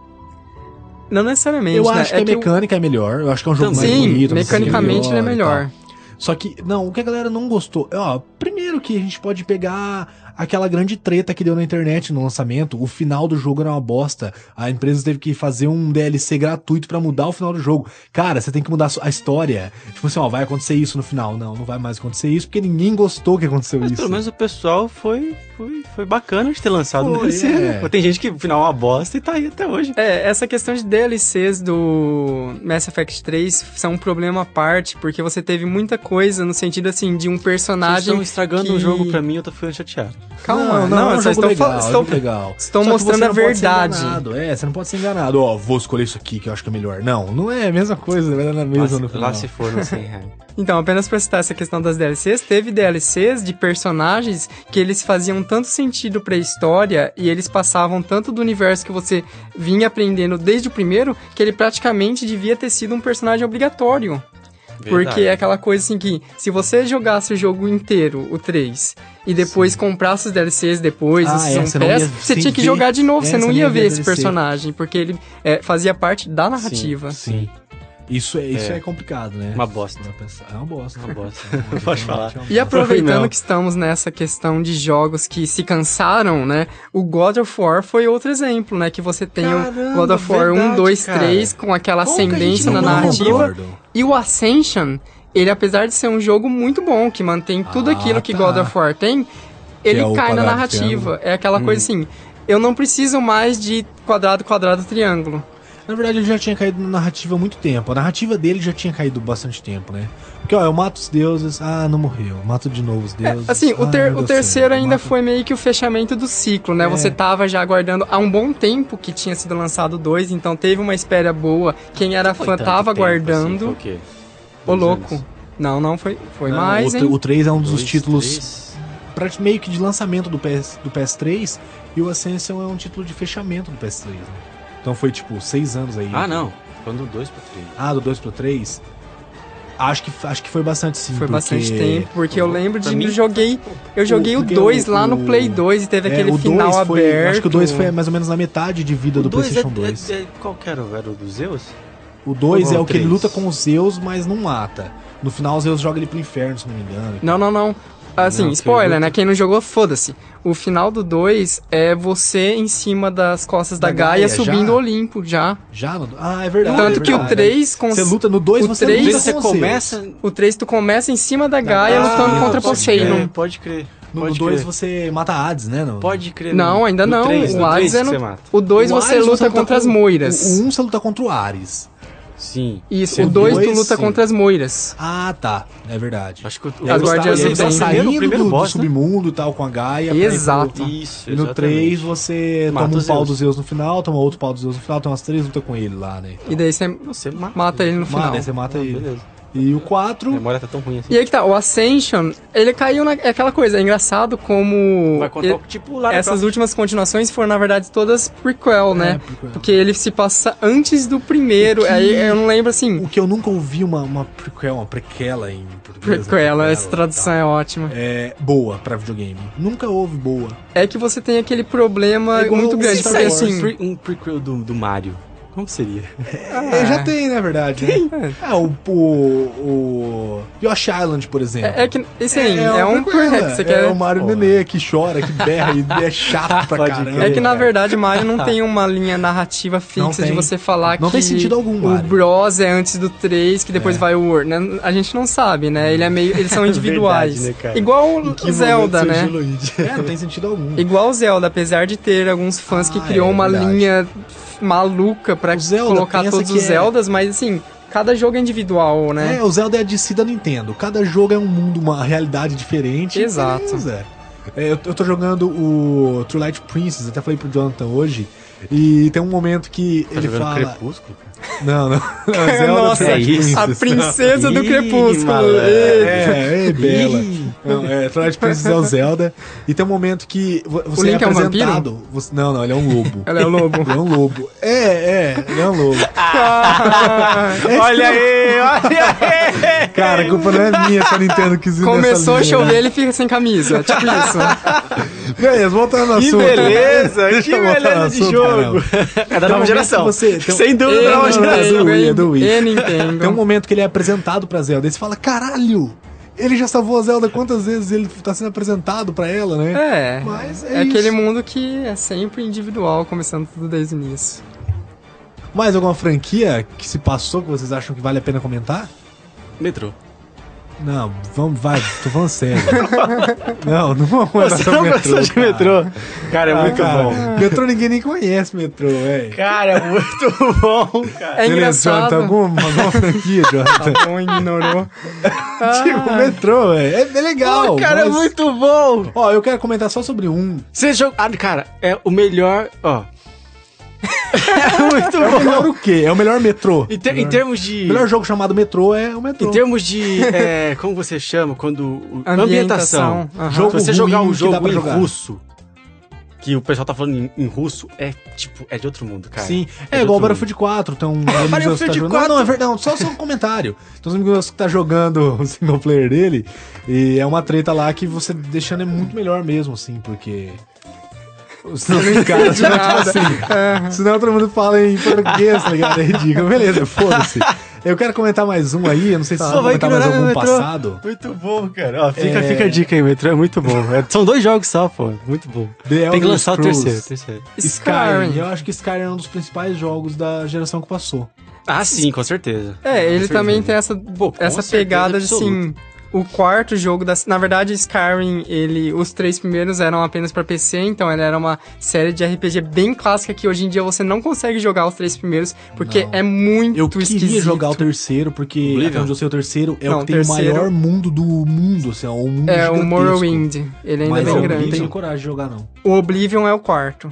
Não necessariamente, Eu né? acho que a mecânica é melhor. Eu acho que é um jogo mais Sim, bonito. mais mecanicamente ele é melhor. Só que, não, o que a galera não gostou. Ó, primeiro que a gente pode pegar aquela grande treta que deu na internet no lançamento. O final do jogo era uma bosta. A empresa teve que fazer um DLC gratuito pra mudar o final do jogo. Cara, você tem que mudar a história. Tipo assim, ó, vai acontecer isso no final. Não, não vai mais acontecer isso porque ninguém gostou que aconteceu Mas isso. pelo menos o pessoal foi, foi, foi bacana de ter lançado Foi, no DLC. é. né? Tem gente que o final é uma bosta e tá aí até hoje. É, essa questão de DLCs do Mass Effect 3 são um problema à parte, porque você teve muita coisa no sentido, assim, de um Vocês personagem... estão estragando que- o jogo pra mim, eu tô ficando chateado. Calma, não, não, é um vocês estão, legal, é um estão, legal. estão mostrando a não verdade. É, você não pode ser enganado. Ó, vou escolher isso aqui que eu acho que é melhor. Não, não é a mesma coisa, vai dar na mesma no final. lá se for no 100 reais. Então, apenas pra citar essa questão das DLCs, teve DLCs de personagens que eles faziam tanto sentido pra história e eles passavam tanto do universo que você vinha aprendendo desde o primeiro, que ele praticamente devia ter sido um personagem obrigatório. Porque é aquela coisa assim que, se você jogasse o jogo inteiro, o 3, e depois comprasse os DLCs depois, Ah, os é, você Pass, você tinha que ver- jogar de novo, é, você não você ia ver esse DLC. personagem, porque ele é, fazia parte da narrativa. Sim. Isso é, isso é. É. complicado, né? Uma bosta. Pra pensar. É uma bosta. Uma bosta. [LAUGHS] É Pode falar. E aproveitando que estamos nessa questão de jogos que se cansaram, né? O God of War foi outro exemplo, né? Que você tem o Caramba, God of War 1, verdade, 2, cara. 3, com aquela Como ascendência na narrativa. E o Ascension, ele apesar de ser um jogo muito bom, que mantém tudo Ah, aquilo que tá. God of War tem, ele é o cai na narrativa. É aquela Hum. coisa assim, eu não preciso mais de quadrado, quadrado, triângulo. Na verdade, ele já tinha caído na narrativa há muito tempo. A narrativa dele já tinha caído bastante tempo, né? Porque, ó, eu mato os deuses, ah, não morreu. Mato de novo os É, deuses. assim, o, ah, ter- não o terceiro certo. ainda Mato- foi meio que o fechamento do ciclo, né? É. Você tava já aguardando há um bom tempo que tinha sido lançado dois, então teve uma espera boa. Quem era fã tava assim, aguardando. foi o quê? Ô, louco. anos? Não, não, foi, foi Não, mais, o, hein? o 3 é um dos Dois, títulos três? pra- meio que de lançamento do, PS, do PS3 e o Ascension é um título de fechamento do PS3, né? Então foi tipo seis anos aí. Ah, não. Quando 2 pra 3. Ah, do 2 pro 3? Acho que, acho que foi bastante sim. Foi porque- bastante tempo, porque eu lembro de mim, eu joguei, eu joguei o porque 2 o- lá no o- Play 2 e teve É, aquele o final 2 foi, aberto. Acho que o 2 foi mais ou menos na metade de vida do dois PlayStation é, 2. É, é, qual que era? Era o do Zeus? O 2 Ou é o o que ele luta com os Zeus, mas não mata. No final, os Zeus joga ele pro inferno, se não me engano. Não, não, não. Assim, Não, spoiler, né? Quem não jogou, foda-se. O final do 2 é você em cima das costas da, Da Gaia, Gaia, subindo já? o Olimpo, já. Já? No... Ah, é verdade. Tanto é que o verdade. 3 com Você luta no 2, o você três- luta Você começa... O 3 tu começa em cima da Gaia Ah, lutando contra pode Poseidon. crer. Pode crer. No Pode 2 crer. você mata Hades, né? No... Pode crer. Não, ainda no não. três, o Hades é no... você mata. O 2 O você luta contra as moiras. O 1 um você luta contra o Ares. Sim. Isso, o 2 tu dois, luta sim. contra as moiras. Ah, tá. É verdade. Acho que o, As o guardiãs do tá bem. saindo no primeiro do, do boss, né? submundo e tal com a Gaia. ir pro- Exato. Isso, E no exatamente. 3 você Mata toma um pau Zeus. dos Zeus no final, toma outro pau dos Zeus no final, tem umas três lutas com ele lá, né? E daí você Você mata. mata ele no final. Mata, aí você mata Ah, ele. beleza. E o A 4, memória tá tão ruim assim. E aí que tá, o Ascension, ele caiu na... É aquela coisa, é engraçado como... Vai contar ele- tipo lá Essas últimas continuações foram, na verdade, todas prequel, né? prequel. Porque ele se passa antes do primeiro. Que- Aí eu não lembro assim. o que eu nunca ouvi uma, uma prequel, uma prequela em português. Prequel, né? essa tradução é ótima. É boa pra videogame. Nunca houve boa. É que você tem aquele problema É muito grande. Porque assim. Um prequel do, do Mario. Como seria? É, já tem, na verdade. Né? É, o, o, o Yoshi Island, por exemplo. É, é que, esse aí, é, um prequela. pre- você É quer... o Mario Nenê que chora, que berra e [LAUGHS] é chato pra caramba. crer. É que na verdade Mario não tem uma linha narrativa fixa de tem. você falar Não que tem sentido algum, o Mario. Bros é antes do 3, que depois É. vai o World, né? A gente não sabe, né? Ele é meio, eles são [LAUGHS] individuais. Verdade, né, cara? Igual o Que Zelda, né? [LAUGHS] É, não tem sentido algum. Igual o Zelda, apesar de ter alguns fãs que Ah, criou é uma verdade. linha maluca pra Zelda, colocar todos os é- Zeldas, mas assim, cada jogo é individual, né? É, o Zelda é a DC da Nintendo. Cada jogo é um mundo, uma realidade diferente. Exato. Beleza. É, eu, eu tô jogando o True Light Princess, até falei pro Jonathan hoje. E tem um momento que Tá ele fala. Crepúsculo? cara? [LAUGHS] Não, não. não [LAUGHS] Zelda Nossa, é isso. a princesa do Ih, crepúsculo. malandro. Ei. É, é bela. Ih. Não, é, Twilight Princess é o Zelda. E tem um momento que vo- você Link é é um apresentado. você- não, não, ele é um lobo. Ela é o lobo. Ele é um lobo. É, é, ele é um lobo. Ah, É Olha aí, olha aí! Cara, a culpa não é minha se a Nintendo quis ir Começou a chover, né? ele fica sem camisa. Tipo isso. Beleza, voltando ao Que assunto. beleza, que beleza de assunto, jogo. É da um nova geração. você- um- Sem dúvida, da nova geração. do Wii, é do Wii. Tem um momento que ele é apresentado pra Zelda. E você fala, caralho! Ele já salvou a Zelda quantas vezes ele tá sendo apresentado pra ela, né? É, Mas é, é aquele mundo que é sempre individual, começando tudo desde o início. Mais alguma franquia que se passou que vocês acham que vale a pena comentar? Metrô. Não, vamos, vai, tô falando sério. [LAUGHS] não, não vamos Você não metrô. de cara. metrô? Cara, é Ah, muito cara, bom. Metrô ninguém nem conhece metrô, velho. Cara, é muito bom, cara. É Beleza, Jonathan, engraçado. alguma, alguma franquia, [LAUGHS] Jonathan? Tá bom, ignorou. [LAUGHS] tipo, metrô, velho. É, é legal. Pô, cara, é mas- muito bom. Ó, eu quero comentar só sobre um. Você jogou... Ah, cara, é o melhor... Ó. [LAUGHS] é muito É o melhor bom. o quê? É o melhor metrô. Em, ter- em Melhor- termos de... O melhor jogo chamado metrô é o metrô. Em termos de... é, como você chama? Quando... o- Ambientação. Aham. Jogo Se você jogar um jogo em jogar. russo, que o pessoal tá falando em, em russo, é tipo, é de outro mundo, cara. Sim, É é, igual o Battlefield 4, tem um [LAUGHS] tá Battlefield jogando. 4. Não, não, é verdade, não, só, só um comentário. Tem uns amigos que tá jogando [LAUGHS] o single player dele, e é uma treta lá que você deixando é muito melhor mesmo, assim, porque. Senão caras ficam tipo assim. Senão todo mundo fala em português, tá ligado? É ridículo. Beleza, foda-se. Eu quero comentar mais um aí, eu não sei se vão vai comentar mais algum passado. Muito bom, cara. Ó, fica, É. fica a dica aí, Metrô é muito bom. É, são dois jogos só, pô. Muito bom. The Tem que lançar o Scrolls. terceiro, terceiro. Skyrim. Skyrim. Eu acho que Skyrim é um dos principais jogos da geração que passou. Ah, sim, com certeza. É, ele Com também certeza. tem essa, Pô, essa certeza pegada de absoluta. assim. O quarto jogo da. Na verdade, Skyrim, ele. Os três primeiros eram apenas pra PC, então ele era uma série de RPG bem clássica que hoje em dia você não consegue jogar os três primeiros, porque Não. é muito Eu queria esquisito. jogar o terceiro, porque até onde eu sei o terceiro é Não, o que tem terceiro- o maior mundo do mundo, assim, é um mundo É, o gigantesco. Morrowind. Ele ainda Mas é eu bem não grande. tenho coragem de jogar, não. O Oblivion é o quarto.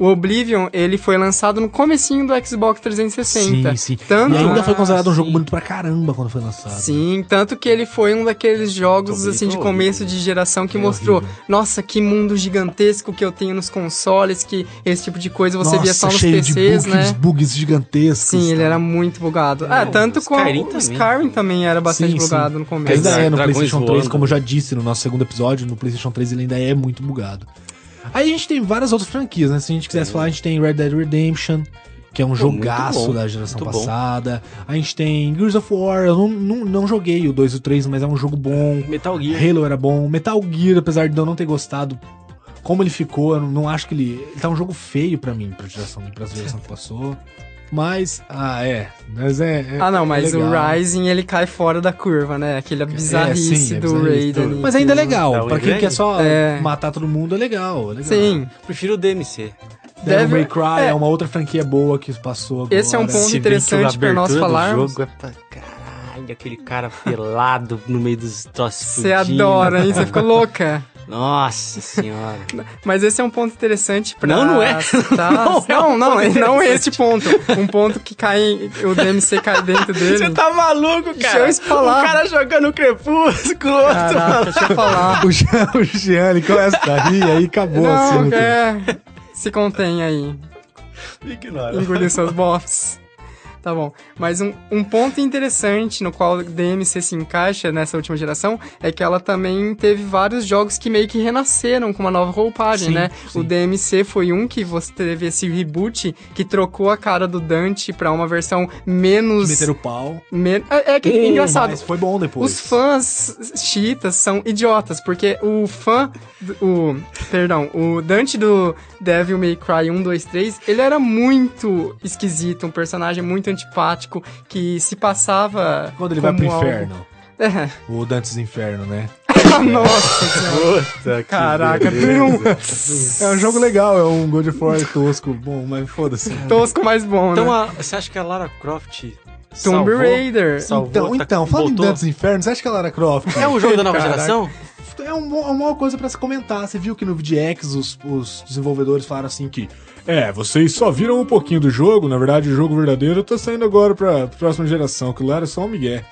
O Oblivion, ele foi lançado no comecinho do Xbox 360. Sim, sim. Tanto... E ainda foi Ah, considerado um jogo sim. bonito pra caramba quando foi lançado. Sim, tanto que ele foi um daqueles jogos assim de começo horrível. de geração que É mostrou, horrível. nossa, que mundo gigantesco que eu tenho nos consoles, que esse tipo de coisa você Nossa, via só nos cheio PCs, de bugs, né? bugs gigantescos. Sim, ele tá? era muito bugado. Ah, tanto como Skyrim o também. Skyrim também era bastante Sim, sim. bugado no começo. Ainda é no Dragões PlayStation 3, voando. como eu já disse no nosso segundo episódio, no PlayStation 3 ele ainda é muito bugado. Aí a gente tem várias outras franquias, né? Se a gente quisesse falar, a gente tem Red Dead Redemption, que é um Pô, jogaço bom, da geração muito bom. passada. A gente tem Gears of War, eu não, não, não joguei o 2 e o 3, mas é um jogo bom. Metal Gear. Halo era bom. Metal Gear, apesar de eu não ter gostado como ele ficou, eu não, acho que ele. Ele tá um jogo feio pra mim, pra geração, pra geração que passou. Mas, ah, é. Mas é. é- Ah, não, mas é o. Rising ele cai fora da curva, né? Aquele bizarrice sim, é do. Raiden. Mas ainda é legal. Um pra quem quer só É. matar todo mundo, é legal. É legal. Sim. Prefiro o DMC. Devil May Cry é. é. uma outra franquia boa que passou agora. Esse é um ponto Se interessante a pra nós falarmos. jogo é pra caralho, aquele cara pelado no meio dos troços Você adora, hein? Você fica louca. [LAUGHS] Nossa senhora. [LAUGHS] Mas esse é um ponto interessante pra Não, não é. [LAUGHS] Não é Não, um não, ponto não, é esse ponto. Um ponto que cai, o DMC cai dentro dele. Você tá maluco, Deixa cara? eu falar. O cara jogando crepúsculo, outro deixa eu falar. [LAUGHS] O Jean, o Jean ele começa a rir e aí acabou assim. Não, no é. Se contém aí. Ignora. Engolir seus bofs. Tá bom. Mas um, um ponto interessante no qual DMC se encaixa nessa última geração é que ela também teve vários jogos que meio que renasceram com uma nova roupagem, Sim, né? sim. O DMC foi um que você teve esse reboot que trocou a cara do Dante pra uma versão menos. Meter o pau. men- É, é que é engraçado. Mas foi bom depois. Os fãs chiitas são idiotas, porque o fã. do- O, perdão, o Dante do Devil May Cry 1, 2, 3, ele era muito esquisito, um personagem muito antipático que se passava. Quando ele vai pro algo- inferno. É. O Dantes Inferno, né? [LAUGHS] Nossa senhora. Puta que Caraca, beleza. tem um É um jogo legal, é um God of War tosco. Bom, mas foda-se. tosco mais bom, Então, né? a- você acha que a Lara Croft Tomb salvou? Raider. salvou, Então, tá- então, falando em? Dantes Inferno, você acha que a Lara Croft É um jogo da nova Caraca. geração? É é uma coisa pra se comentar? Você viu que no VGX os, os desenvolvedores falaram assim que é, vocês só viram um pouquinho do jogo, na verdade o jogo verdadeiro tá saindo agora pra próxima geração, que lá era só um migué.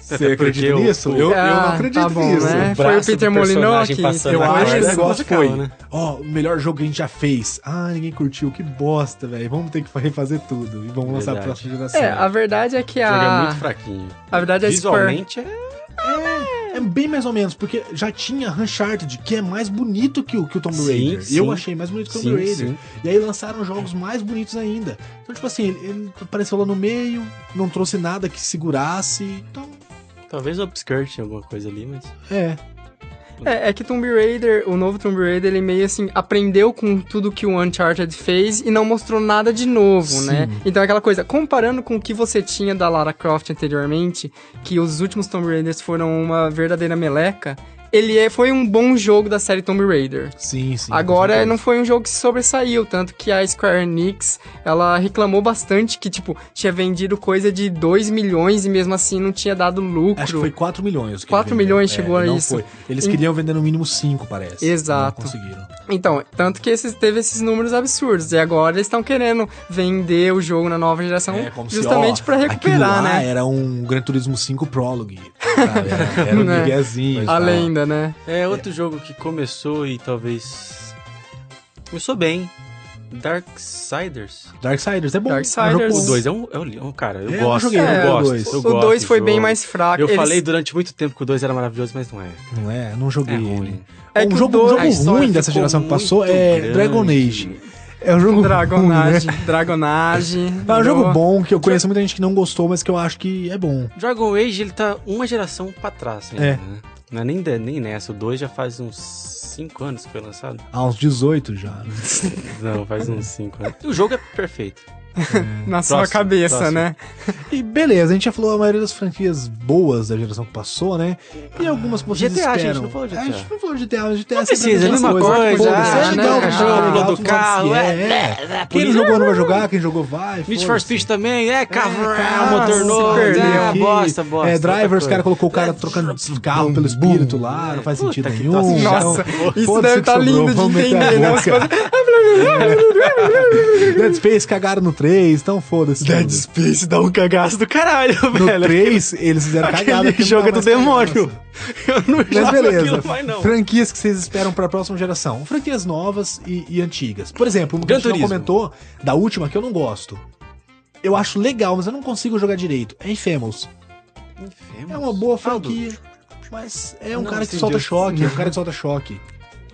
Você acredita nisso? eu, eu Ah, não acredito tá bom, nisso. né? O Foi o Peter passando Eu acho que é negócio foi, né? ó, o melhor jogo que a gente já fez. Ah, ninguém curtiu, que bosta, velho. Vamos ter que refazer tudo e vamos lançar a Verdade. próxima geração. É, a verdade é que O jogo é a. muito fraquinho. A verdade é a Square. Visualmente é... É bem mais ou menos, porque já tinha Uncharted, que é mais bonito que o, que o Tomb Sim, Raider. sim. Eu achei mais bonito que o Tomb Sim, Raider. sim. E aí lançaram jogos mais bonitos ainda. Então, tipo assim, ele, ele apareceu lá no meio, não trouxe nada que segurasse. Então, Talvez o Upskirt alguma coisa ali, mas... é. É, é que Tomb Raider, o novo Tomb Raider, ele meio assim, aprendeu com tudo que o Uncharted fez e não mostrou nada de novo, Sim. né? Então é aquela coisa, comparando com o que você tinha da Lara Croft anteriormente, que os últimos Tomb Raiders foram uma verdadeira meleca, ele é, foi um bom jogo da série Tomb Raider. Sim, sim. Agora não foi um jogo que se sobressaiu, tanto que a Square Enix, ela reclamou bastante que, tipo, tinha vendido coisa de 2 milhões e mesmo assim não tinha dado lucro. Acho que foi 4 milhões. que 4 ele vendeu. milhões chegou a não isso. Foi. Eles queriam vender no mínimo 5, parece. Exato. Não conseguiram. Então, tanto que esses, teve esses números absurdos. E agora eles estão querendo vender o jogo na nova geração É, justamente aquilo recuperar, lá né? Era um Gran Turismo 5 Prologue. Era, [LAUGHS] era um Né? e A lenda, né? É outro jogo que começou e talvez... Começou bem. Darksiders. Darksiders é bom. Darksiders. É O bom. 2 é um, é um li- um- Cara, eu É, eu gosto, joguei, eu eu joguei o gosto. dois. eu o gosto 2 do foi bem mais fraco. Eu Eles- falei durante muito tempo que o 2 era maravilhoso, mas não é. Não é? Não joguei É ele. ruim. É um que o jogo, um jogo ruim dessa geração que passou é grande. Dragon Age. É um jogo ruim, né? Dragonage. [LAUGHS] Dragonage. É um jogo bom que eu conheço muita gente que não gostou, mas que eu acho que é bom. Dragon Age, ele tá uma geração pra trás ainda, É. né? Não é nem, de- nem nessa. O 2 já faz uns 5 anos que foi lançado. Há uns 18 já. né? Não, faz uns 5 anos. O jogo é perfeito. [LAUGHS] Na sua Próximo, cabeça, próximo. né? E beleza, a gente já falou a maioria das franquias boas da geração que passou, né? E algumas que vocês GTA, esperam. gente, não falou de GTA. A gente não falou de GTA, mas GTA Não precisa, é é a mesma coisa. coisa, já, é né? Cachorro, é pulou do carro, assim, é, é. Quem não jogou não vai jogar, quem jogou vai. Need for. Speed também, é, carro, motor novo, perdeu é, bosta, bosta. É, drivers, o cara colocou o cara trocando carro pelo espírito lá, não faz sentido nenhum. troço Nossa, Então, isso deve estar sobrou, lindo de a entender, né? Dead [LAUGHS] Space cagaram no 3, então foda-se. Dead tudo. Space dá um cagaço do caralho, No velho. 3, eles fizeram cagada. Aquele jogo é do demônio. Eu não Mas beleza, aquilo mais não. franquias que vocês esperam pra próxima geração. Franquias novas e, e antigas. Por exemplo, uma que a Gran gente não comentou, da última, que eu não gosto. Eu acho legal, mas eu não consigo jogar direito. É Infamous. É uma boa do- franquia. Mas é um Não, cara que solta choque, é um cara que solta choque.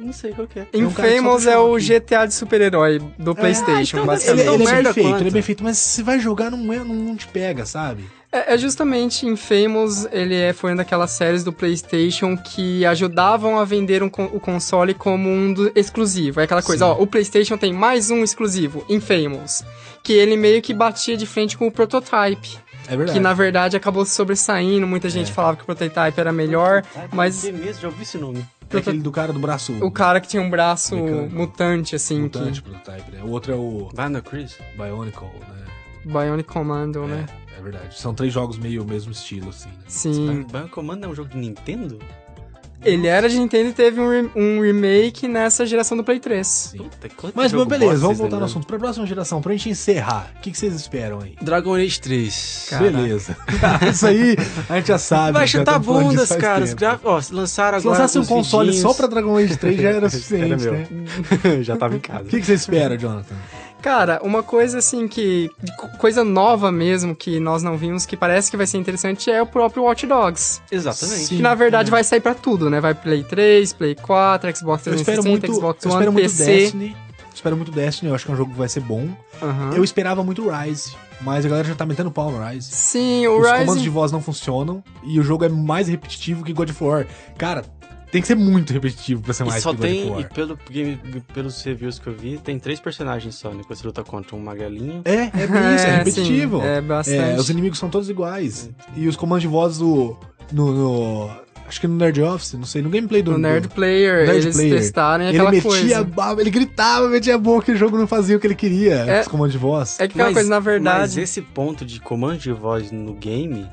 Não sei qual que é. É Infamous é o. GTA de super-herói do PlayStation, então Ele, basicamente. tão ele é bem feito, quanto. ele é bem feito, mas se vai jogar não, é, não, te pega, sabe? É, é justamente Infamous, ele é, foi uma daquelas séries do PlayStation que ajudavam a vender um o console como um do, exclusivo. É aquela coisa, Sim. ó, o PlayStation tem mais um exclusivo, Infamous, que ele meio que batia de frente com o Prototype, É verdade. que na verdade acabou se sobressaindo, muita gente falava que o Prototype era melhor, mas Que mesmo, já ouvi esse nome. É aquele do cara do braço o cara que tinha um braço Mecânico. mutante, assim, mutante prototype, né? O outro é o Chris? Bionicle, né? que Bionic Commando, né? É, é verdade. São três jogos meio o mesmo estilo, assim, né? Sim. Bion Command é um jogo de Nintendo? Ele era de Nintendo e teve um, re- um remake nessa geração do Play 3. Sim. Puta, quanto Mas, mas beleza, vamos voltar no assunto. Pra próxima geração, pra gente encerrar, o que, que vocês esperam aí? Dragon Age 3. Caraca. Beleza. Isso aí a gente já sabe. Vai chutar falando bundas, cara. Gra... Ó, lançaram Se agora. lançasse um console vidinhos. só pra Dragon Age 3 já era [LAUGHS] suficiente, Era meu. né? [LAUGHS] Já tava em casa. O que, que você espera, Jonathan? Cara, uma coisa assim que. coisa nova mesmo que nós não vimos, que parece que vai ser interessante, é o próprio Watch Dogs. Exatamente. Sim. que na verdade vai sair pra tudo, né? Vai Play 3, Play 4, Xbox Eu espero 360, muito, Xbox eu One, espero muito PC. Destiny. Espero muito Destiny, eu acho que é um jogo que vai ser bom. Aham. Eu esperava muito Rise, mas a galera já tá metendo pau no Rise. Sim, o Os Rise. comandos de voz não funcionam e o jogo é mais repetitivo que God of War. Cara, tem que ser muito repetitivo pra ser mais E só que God tem, e pelo, game- pelos reviews que eu vi, tem três personagens só, né? Que você luta contra um magalinho. É, é bem isso, é [LAUGHS] É, repetitivo. sim, é bastante. É, os inimigos são todos iguais. E os comandos de voz do. No, no- acho que no Nerd Office, não sei, no gameplay do. No Nerd do- Player, Nerd eles Player. testaram e Ele aquela metia coisa. a baba, ele gritava, metia a boca e o jogo não fazia o que ele queria. É- os comandos de voz. É que aquela coisa, na Mas verdade. esse ponto de comando de voz no game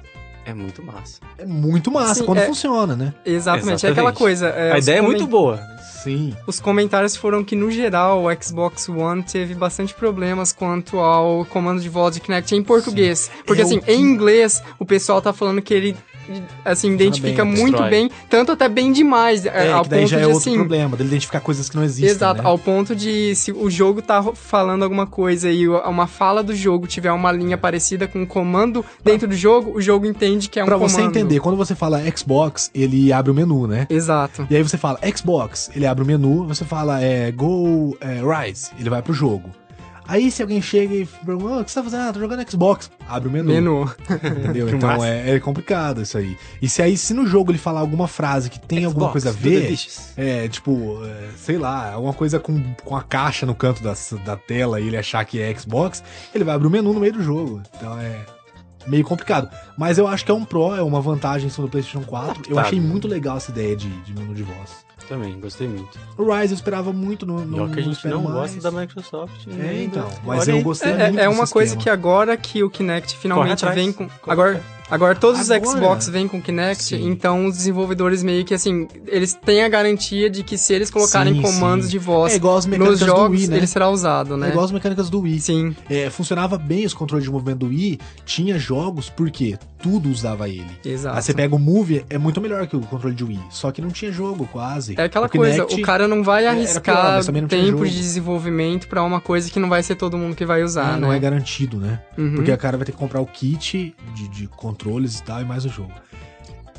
é muito massa. É muito massa Sim, quando é- funciona, né? Exatamente, é aquela Exatamente. coisa. é, a ideia é comen- muito boa. Sim. Os comentários foram que, no geral, o Xbox One teve bastante problemas quanto ao comando de voz de Kinect em português. Porque, É o assim, que- em inglês, o pessoal tá falando que ele, assim, identifica bem, muito destrói. bem, tanto até bem demais, É, ao que daí ponto já é de, outro assim... problema, dele identificar coisas que não existem. Exato, né? ao ponto de se o jogo tá falando alguma coisa e uma fala do jogo tiver uma linha parecida com um comando dentro do jogo, o jogo entende que é um Pra comando. você entender, quando você fala Xbox, ele abre o menu, né? Exato. E aí você fala Xbox, ele abre o menu, você fala é, Go é, Rise, ele vai pro jogo. Aí se alguém chega e pergunta, "Ah, o que você tá fazendo? Ah, tô jogando Xbox. Abre o menu. Menu. [LAUGHS] Entendeu? Então é, é complicado isso aí. E se aí, se no jogo ele falar alguma frase que tem alguma Xbox, coisa a do ver, é tipo, é, sei lá, alguma coisa com, com a caixa no canto da, da tela e ele achar que é Xbox, ele vai abrir o menu no meio do jogo. Então é meio complicado. Mas eu acho que é um pró, é uma vantagem em cima do PlayStation 4. Eu Adaptável. achei muito legal essa ideia de, de menu de voz. Também, gostei muito. O Rise eu esperava muito, não, olha que a gente não mais. gosta da Microsoft. É, ainda. então. Mas Olha eu gostei É, muito é uma coisa sistema. que agora que o Kinect finalmente atrás. vem com. Corre Agora, agora todos os Agora. Xbox vêm com Kinect, Sim. então os desenvolvedores meio que assim, eles têm a garantia de que se eles colocarem Sim, comandos sim. de voz É nos jogos, Wii, né? ele será usado, né? É igual as mecânicas do Wii. Sim. É, funcionava bem os controles de movimento do Wii, tinha jogos porque tudo usava ele. Exato. Aí você pega o Move, é muito melhor que o controle de Wii, só que não tinha jogo quase. É aquela O coisa, Kinect- o cara não vai pior, arriscar tinha tempo de desenvolvimento pra uma coisa que não vai ser todo mundo que vai usar, Ah, né? não é garantido, né? Uhum. Porque o cara vai ter que comprar o kit de, de controles e tal, e mais o jogo.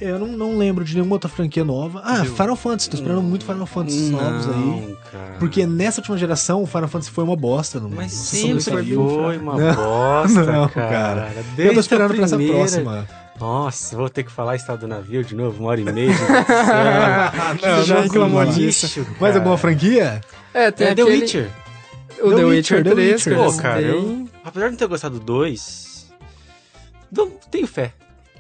Eu não, não lembro de nenhuma outra franquia nova. Ah, Eu- Final Fantasy, tô esperando muito Final Fantasy novos aí. Não, cara. Porque nessa última geração, o Final Fantasy foi uma bosta. Não, Mas não se sempre foi uma Não, bosta, [LAUGHS] não, cara. cara. Eu tô esperando a pra essa próxima. Nossa, vou ter que falar estado do navio de novo, uma hora e meia. [LAUGHS] [LAUGHS] de Não, já reclamou disso. Mais alguma franquia? É, tem É The aquele... Witcher. O The The, Witcher, Witcher, The 3, Witcher. que eu Pô, cara, eu, apesar de não ter gostado do 2, dou- tenho fé.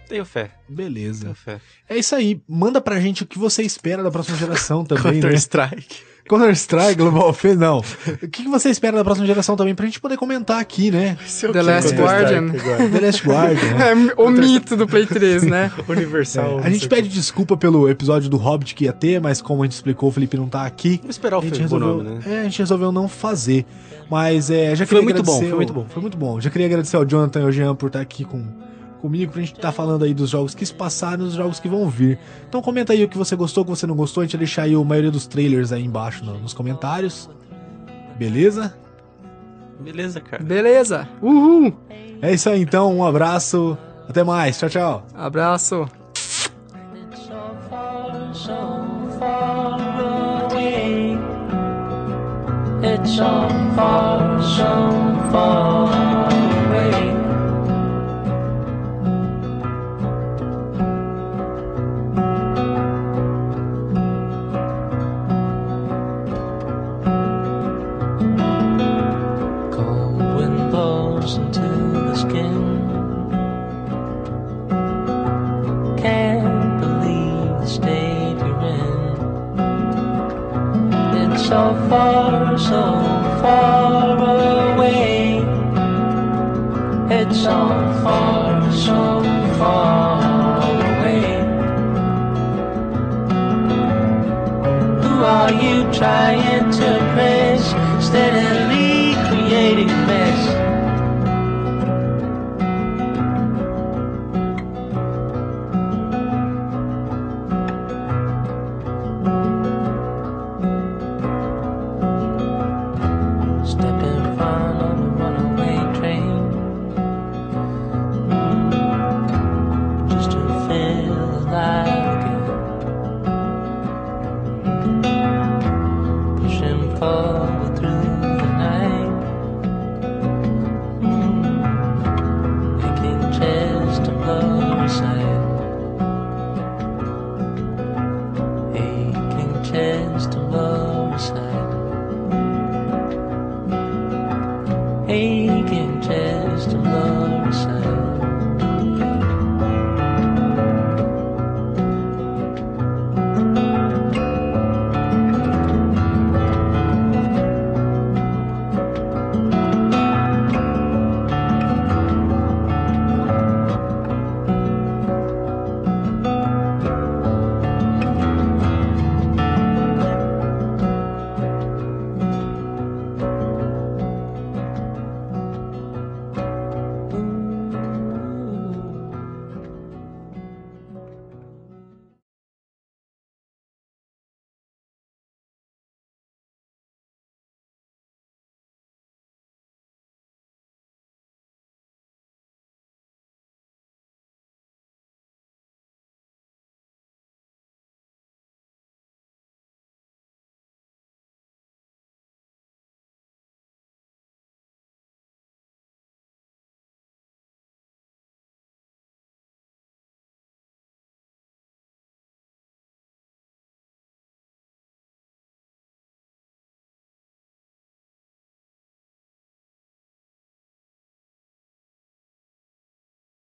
Tenho fé. Beleza. Tenho fé. É isso aí. Manda pra gente o que você espera da próxima geração [LAUGHS] também, né? Strike. Counter-Strike, Global Offense, não. O que você espera da próxima geração também pra gente poder comentar aqui, né? The Last Guardian. The Last Guardian. É o mito do Play 3, né? [LAUGHS] Universal. A gente pede desculpa pelo episódio do Hobbit que ia ter, mas como a gente explicou, o Felipe não tá aqui. Vamos esperar o A gente, filme, bom resolveu, nome, né? é, a gente resolveu não fazer. Mas é, já Foi queria muito bom, agradecer foi muito ao- bom. Foi muito bom. Já queria agradecer ao Jonathan e ao Jean por estar aqui com, comigo, pra gente estar falando aí dos jogos que se passaram e dos jogos que vão vir. Então comenta aí o que você gostou, o que você não gostou. A gente vai deixar aí a maioria dos trailers aí embaixo no- nos comentários. Beleza? Beleza, cara. Beleza. Uhul. É isso aí então, um abraço. Até mais. Tchau, tchau. Abraço. It's so far, so far